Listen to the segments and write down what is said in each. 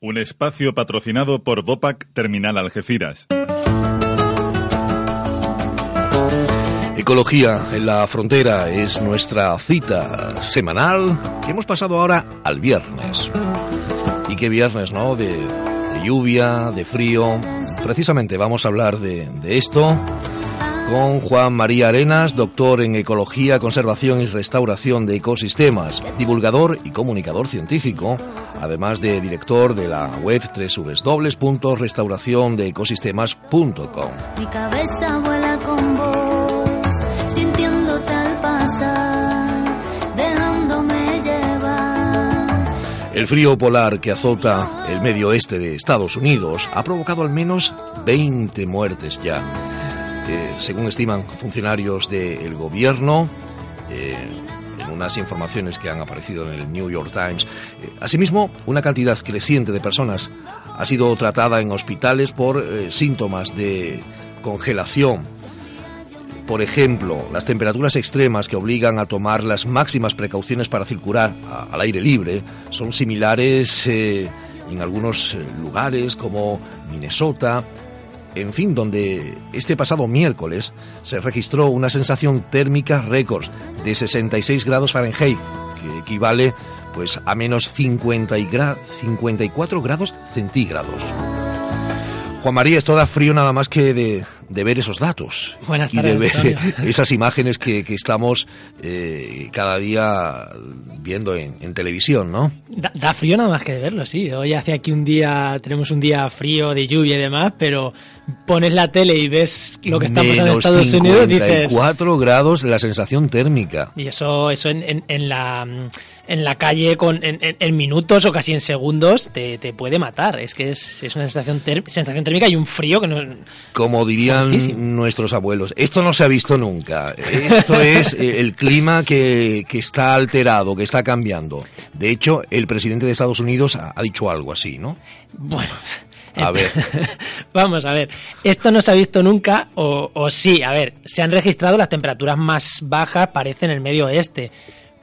Un espacio patrocinado por Bopac Terminal Algeciras. Ecología en la frontera es nuestra cita semanal que hemos pasado ahora al viernes. Y qué viernes, ¿no? De, lluvia, de frío. Precisamente vamos a hablar de esto con Juan María Arenas, doctor en Ecología, Conservación y Restauración de Ecosistemas, divulgador y comunicador científico, además de director de la web www.restauraciondeecosistemas.com. Mi cabeza vuela con vos, sintiéndote al pasar, dejándome llevar. El frío polar que azota el medio oeste de Estados Unidos ha provocado al menos 20 muertes ya. Eh, según estiman funcionarios del gobierno, eh, en unas informaciones que han aparecido en el New York Times. Eh, asimismo, una cantidad creciente de personas ha sido tratada en hospitales por eh, síntomas de congelación. Por ejemplo, las temperaturas extremas que obligan a tomar las máximas precauciones para circular al aire libre son similares en algunos lugares como Minnesota, en fin, donde este pasado miércoles se registró una sensación térmica récord de 66 grados Fahrenheit, que equivale pues a menos 50 y gra- 54 grados centígrados. Juan María, esto da frío nada más que de, de ver esos datos Buenas y de tardes, ver Antonio. esas imágenes que, que estamos eh, cada día viendo en, en televisión, ¿no? Da, da frío nada más que de verlo, sí. Hoy hace aquí un día, tenemos un día frío de lluvia y demás, pero pones la tele y ves lo que está pasando en Estados Unidos, dices... 54 grados la sensación térmica. Y eso, eso en, en- en la, en la calle con, en, en- en minutos o casi en segundos te, te puede matar. Es que es, es una sensación, ter- sensación térmica y un frío que no... Como dirían Fuertísimo. nuestros abuelos, esto no se ha visto nunca. Esto es eh, el clima que, que está alterado, que está cambiando. De hecho, el presidente de Estados Unidos ha, ha dicho algo así, ¿no? Bueno... A ver. Vamos a ver, esto no se ha visto nunca, o, o sí, a ver, se han registrado las temperaturas más bajas, parece en el medio oeste,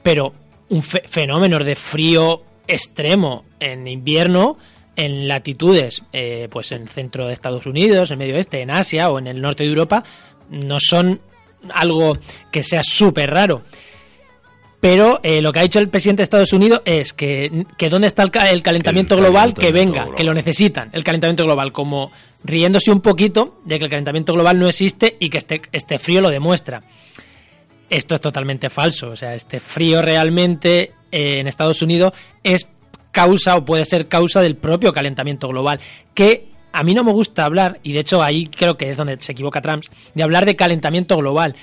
pero un fe- fenómeno de frío extremo en invierno, en latitudes, eh, pues en el centro de Estados Unidos, en medio oeste, en Asia o en el norte de Europa, no son algo que sea súper raro. Pero eh, lo que ha dicho el presidente de Estados Unidos es que, que dónde está el, el calentamiento El global, que venga, global. que lo necesitan, el calentamiento global, como riéndose un poquito de que el calentamiento global no existe y que este, este frío lo demuestra. Esto es totalmente falso, o sea, este frío realmente eh, en Estados Unidos es causa o puede ser causa del propio calentamiento global, que a mí no me gusta hablar, y de hecho ahí creo que es donde se equivoca Trump, de hablar de calentamiento global.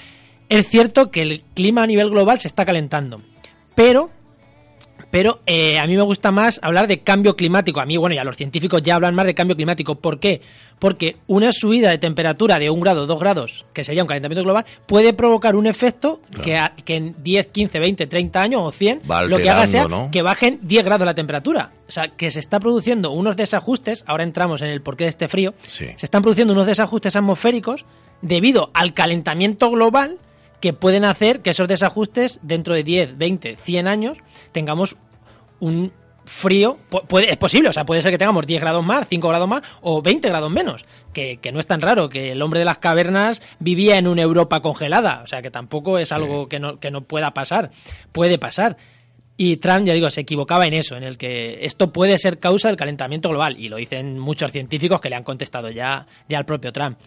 Es cierto que el clima a nivel global se está calentando, pero pero eh, a mí me gusta más hablar de cambio climático. A mí, bueno, ya los científicos ya hablan más de cambio climático. ¿Por qué? Porque una subida de temperatura de un grado, dos grados, que sería un calentamiento global, puede provocar un efecto que, a- que en 10, 15, 20, 30 años o 100, Va lo que haga sea ¿no? que bajen 10 grados la temperatura. O sea, que se está produciendo unos desajustes, ahora entramos en el porqué de este frío, Sí. se están produciendo unos desajustes atmosféricos debido al calentamiento global que pueden hacer que esos desajustes dentro de 10, 20, 100 años tengamos un frío, puede, es posible, o sea, puede ser que tengamos 10 grados más, 5 grados más o 20 grados menos, que, que no es tan raro, que el hombre de las cavernas vivía en una Europa congelada, o sea, que tampoco es algo que no, que no pueda pasar, puede pasar. Y Trump, ya digo, se equivocaba en eso, en el que esto puede ser causa del calentamiento global, y lo dicen muchos científicos que le han contestado ya, ya al propio Trump.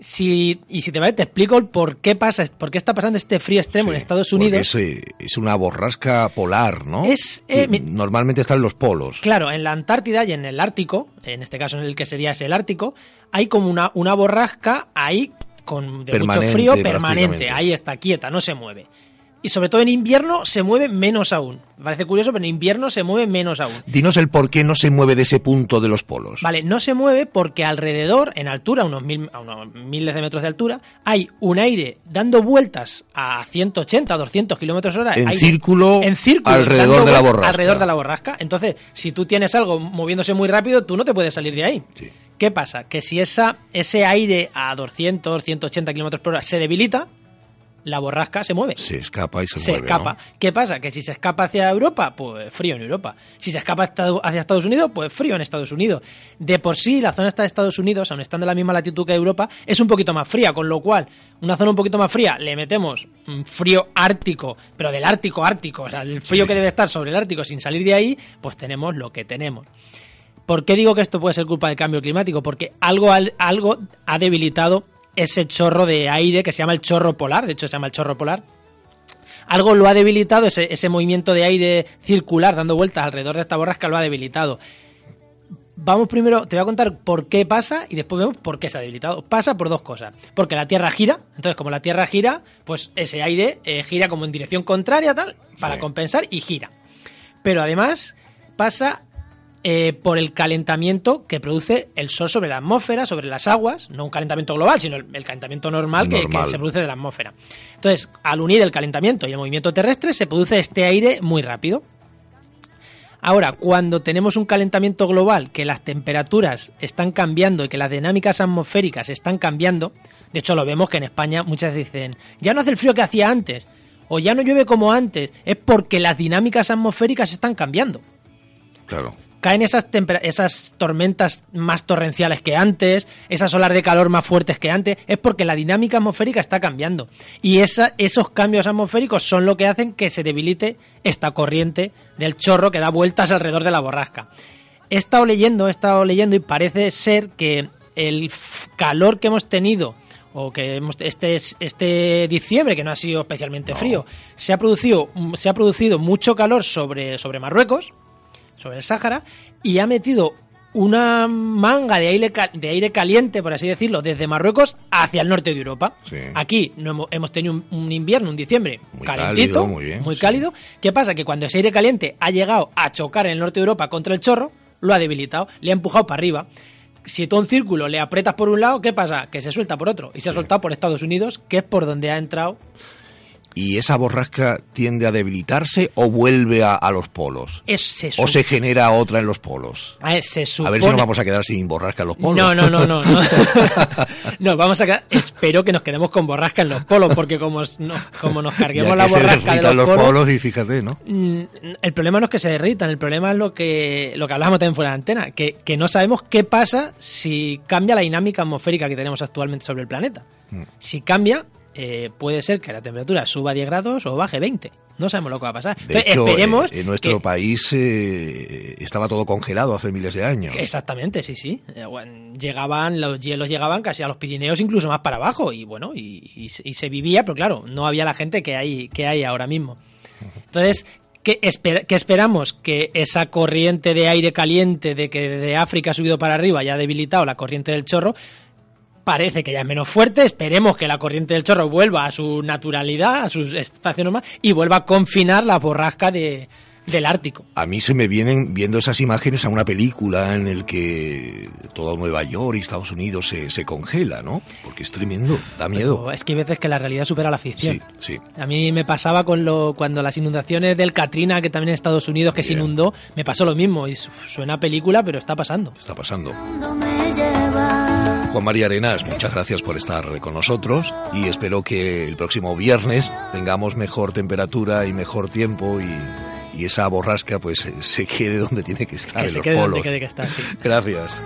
Si, y si te parece, te explico el por qué pasa, por qué está pasando este frío extremo en Estados Unidos. Es, es una borrasca polar, ¿no? Es, eh, Normalmente está en los polos. Claro, en la Antártida y en el Ártico, en este caso en el que sería ese el Ártico, hay como una, una borrasca ahí con de mucho frío permanente. Ahí está, quieta, no se mueve. Y sobre todo en invierno se mueve menos aún. Parece curioso, pero en invierno se mueve menos aún. Dinos el por qué no se mueve de ese punto de los polos. Vale, no se mueve porque alrededor, en altura, unos mil, a unos miles de metros de altura, hay un aire dando vueltas a 180, 200 kilómetros hora. En aire- círculo en círculo, alrededor de la borrasca. Alrededor de la borrasca. Entonces, si tú tienes algo moviéndose muy rápido, tú no te puedes salir de ahí. Sí. ¿Qué pasa? Que si esa, ese aire a 200, 180 kilómetros por hora se debilita, la borrasca se mueve. Se escapa y se, se mueve. escapa. ¿no? ¿Qué pasa? Que si se escapa hacia Europa, pues frío en Europa. Si se escapa hacia Estados Unidos, pues frío en Estados Unidos. De por sí, la zona esta de Estados Unidos, aun estando en la misma latitud que Europa, es un poquito más fría, con lo cual, una zona un poquito más fría, le metemos mm, frío ártico, pero del ártico ártico, o sea, el frío Sí. que debe estar sobre el ártico sin salir de ahí, pues tenemos lo que tenemos. ¿Por qué digo que esto puede ser culpa del cambio climático? Porque algo, al- algo ha debilitado ese chorro de aire que se llama el chorro polar, de hecho se llama el chorro polar. Algo lo ha debilitado, ese, ese movimiento de aire circular dando vueltas alrededor de esta borrasca lo ha debilitado. Vamos primero, te voy a contar por qué pasa y después vemos por qué se ha debilitado. Pasa por dos cosas. Porque la Tierra gira, entonces como la Tierra gira, pues ese aire eh, gira como en dirección contraria, tal, para Sí. compensar y gira. Pero además pasa eh, por el calentamiento que produce el Sol sobre la atmósfera, sobre las aguas, no un calentamiento global, sino el, el calentamiento normal, que-. Que, se produce de la atmósfera. Entonces, al unir el calentamiento y el movimiento terrestre, se produce este aire muy rápido. Ahora, cuando tenemos un calentamiento global, que las temperaturas están cambiando y que las dinámicas atmosféricas están cambiando, de hecho lo vemos que en España muchas dicen, ya no hace el frío que hacía antes, o ya no llueve como antes, es porque las dinámicas atmosféricas están cambiando Claro. Caen esas, esas tormentas más torrenciales que antes, esas olas de calor más fuertes que antes, es porque la dinámica atmosférica está cambiando. Y esa, esos cambios atmosféricos son lo que hacen que se debilite esta corriente del chorro que da vueltas alrededor de la borrasca. He estado leyendo, he estado leyendo y parece ser que el calor que hemos tenido o que hemos, este, este diciembre, que no ha sido especialmente No. frío, se ha producido, se ha producido mucho calor sobre, sobre Marruecos, sobre el Sáhara y ha metido una manga de aire, de aire caliente, por así decirlo, desde Marruecos hacia el norte de Europa. Sí. Aquí no hemos, hemos tenido un, un invierno, un diciembre Muy calentito, cálido, muy bien, sí. cálido. ¿Qué pasa? Que cuando ese aire caliente ha llegado a chocar en el norte de Europa contra el chorro, lo ha debilitado, le ha empujado para arriba. Si tú a un círculo le aprietas por un lado, ¿qué pasa? Que se suelta por otro. Y se ha soltado por Estados Unidos, que es por donde ha entrado ¿Y esa borrasca tiende a debilitarse o vuelve a, a los polos? es, se, ¿O se genera otra en los polos? a ver, se A ver si nos supone- vamos a quedar sin borrasca en los polos. No, no, no, no. No, No, vamos a quedar- espero que nos quedemos con borrasca en los polos, porque como, no- como nos carguemos la se borrasca de derritan los, los polos, polos y fíjate, ¿no? mm, el problema no es que se derritan, el problema es lo que, lo que hablábamos también fuera de antena, que, que no sabemos qué pasa si cambia la dinámica atmosférica que tenemos actualmente sobre el planeta. Mm. Si cambia, eh, puede ser que la temperatura suba 10 grados o baje 20. No sabemos lo que va a pasar. De Entonces, hecho, esperemos en, en nuestro que- país eh, estaba todo congelado hace miles de años. Exactamente, sí, sí. Eh, Llegaban, los hielos llegaban casi a los Pirineos, incluso más para abajo, y bueno, y, y se- y se vivía, pero claro, no había la gente que hay, que hay ahora mismo. Entonces, ¿qué, esper- qué esperamos? Que esa corriente de aire caliente de que de África ha subido para arriba y ha debilitado la corriente del chorro, parece que ya es menos fuerte. Esperemos que la corriente del chorro vuelva a su naturalidad, a su espacio normal, y vuelva a confinar la borrasca de, del Ártico. A mí se me vienen viendo esas imágenes a una película en el que todo Nueva York y Estados Unidos se, se congela, ¿no? Porque es tremendo, da miedo. Pero es que hay veces que la realidad supera la ficción. Sí, sí. A mí me pasaba con lo cuando las inundaciones del Katrina, que también en Estados Unidos que se inundó, me pasó lo mismo. Y su- suena a película, pero está pasando. Está pasando. Juan María Arenas, muchas gracias por estar con nosotros y espero que el próximo viernes tengamos mejor temperatura y mejor tiempo y, y esa borrasca pues se quede donde tiene que estar, que en se los quede donde polos. quede que está. sí. Gracias.